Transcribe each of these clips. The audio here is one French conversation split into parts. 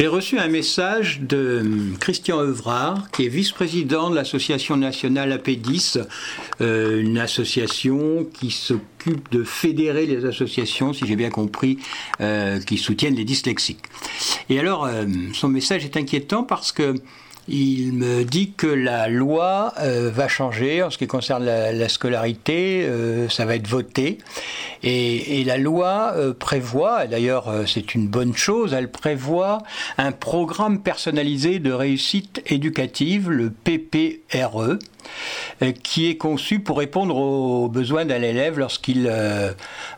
J'ai reçu un message de Christian Evrard, qui est vice-président de l'association nationale AP10, euh, une association qui s'occupe de fédérer les associations, si j'ai bien compris, euh, qui soutiennent les dyslexiques. Et alors, euh, son message est inquiétant parce que il me dit que la loi euh, va changer en ce qui concerne la, scolarité, euh, ça va être voté. Et, la loi euh, prévoit, d'ailleurs c'est une bonne chose, elle prévoit un programme personnalisé de réussite éducative, le PPRE, qui est conçu pour répondre aux besoins d'un élève lorsqu'il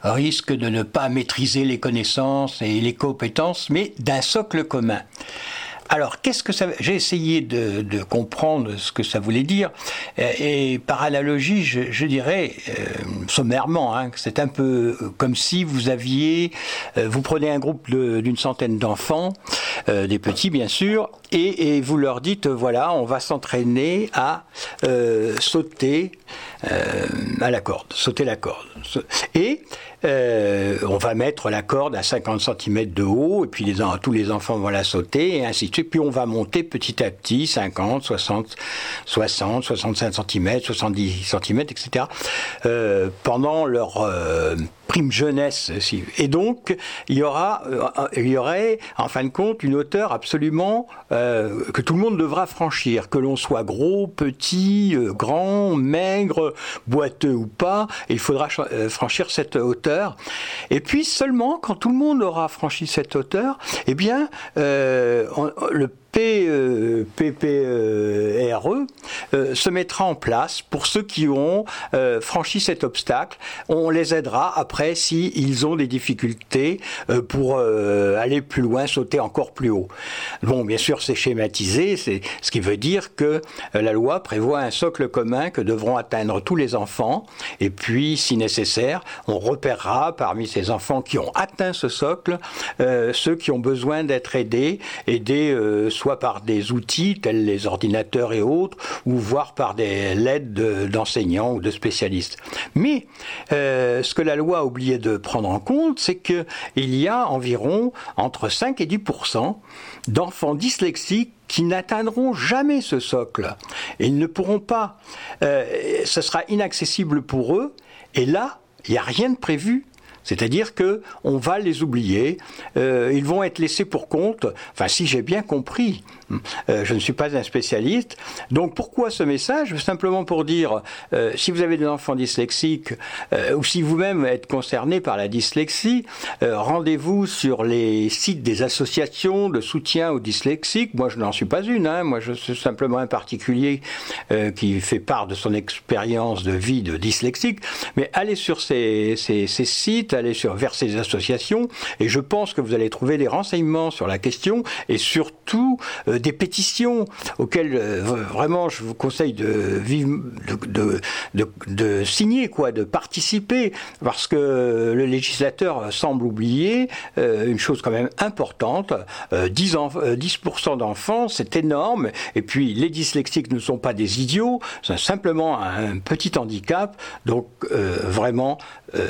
risque de ne pas maîtriser les connaissances et les compétences, mais d'un socle commun. Alors, qu'est-ce que ça J'ai essayé de, comprendre ce que ça voulait dire, et, par analogie, je, dirais euh, sommairement hein, que c'est un peu comme si vous aviez, euh, vous prenez un groupe d'une centaine d'enfants, euh, des petits bien sûr, et, vous leur dites voilà, on va s'entraîner à sauter à la corde, sauter la corde, et euh, on va mettre la corde à 50 cm de haut, et puis tous les enfants vont la sauter, et ainsi de suite. Puis on va monter petit à petit, 50, 60, 60, 65 cm, 70 cm, etc., euh, pendant leur euh, prime jeunesse. Et donc, il y, aura, il y aurait, en fin de compte, une hauteur absolument que tout le monde devra franchir, que l'on soit gros, petit, grand, maigre, boiteux ou pas, il faudra franchir cette hauteur. Et puis seulement quand tout le monde aura franchi cette hauteur, eh bien, euh, le PPRE e, euh, se mettra en place pour ceux qui ont euh, franchi cet obstacle. On les aidera après si ils ont des difficultés euh, pour aller plus loin, sauter encore plus haut. Bon, bien sûr, c'est schématisé, c'est ce qui veut dire que la loi prévoit un socle commun que devront atteindre tous les enfants. Et puis, si nécessaire, on repérera parmi ces enfants qui ont atteint ce socle ceux qui ont besoin d'être aidés, aidés soit par des outils tels les ordinateurs et autres, ou voire par l'aide d'enseignants ou de spécialistes. Mais euh, ce que la loi a oublié de prendre en compte, c'est qu'il y a environ entre 5 et 10% d'enfants dyslexiques qui n'atteindront jamais ce socle. Ils ne pourront pas. Euh, ce sera inaccessible pour eux. Et là, il n'y a rien de prévu c'est-à-dire que on va les oublier, euh, ils vont être laissés pour compte. Enfin, si j'ai bien compris, euh, je ne suis pas un spécialiste. Donc, pourquoi ce message? Simplement pour dire, euh, si vous avez des enfants dyslexiques ou si vous-même êtes concerné par la dyslexie, rendez-vous sur les sites des associations de soutien aux dyslexiques. Moi, je n'en suis pas une. Hein. Moi, je suis simplement un particulier qui fait part de son expérience de vie de dyslexique. Mais allez sur ces, sites sur vers ces associations et je pense que vous allez trouver des renseignements sur la question et surtout euh, des pétitions auxquelles euh, vraiment je vous conseille de, signer, quoi, de participer parce que le législateur semble oublier euh, une chose quand même importante 10, 10 d'enfants, c'est énorme et puis les dyslexiques ne sont pas des idiots, c'est simplement un petit handicap donc vraiment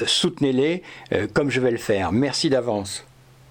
soutenez-les euh, comme je vais le faire. Merci d'avance.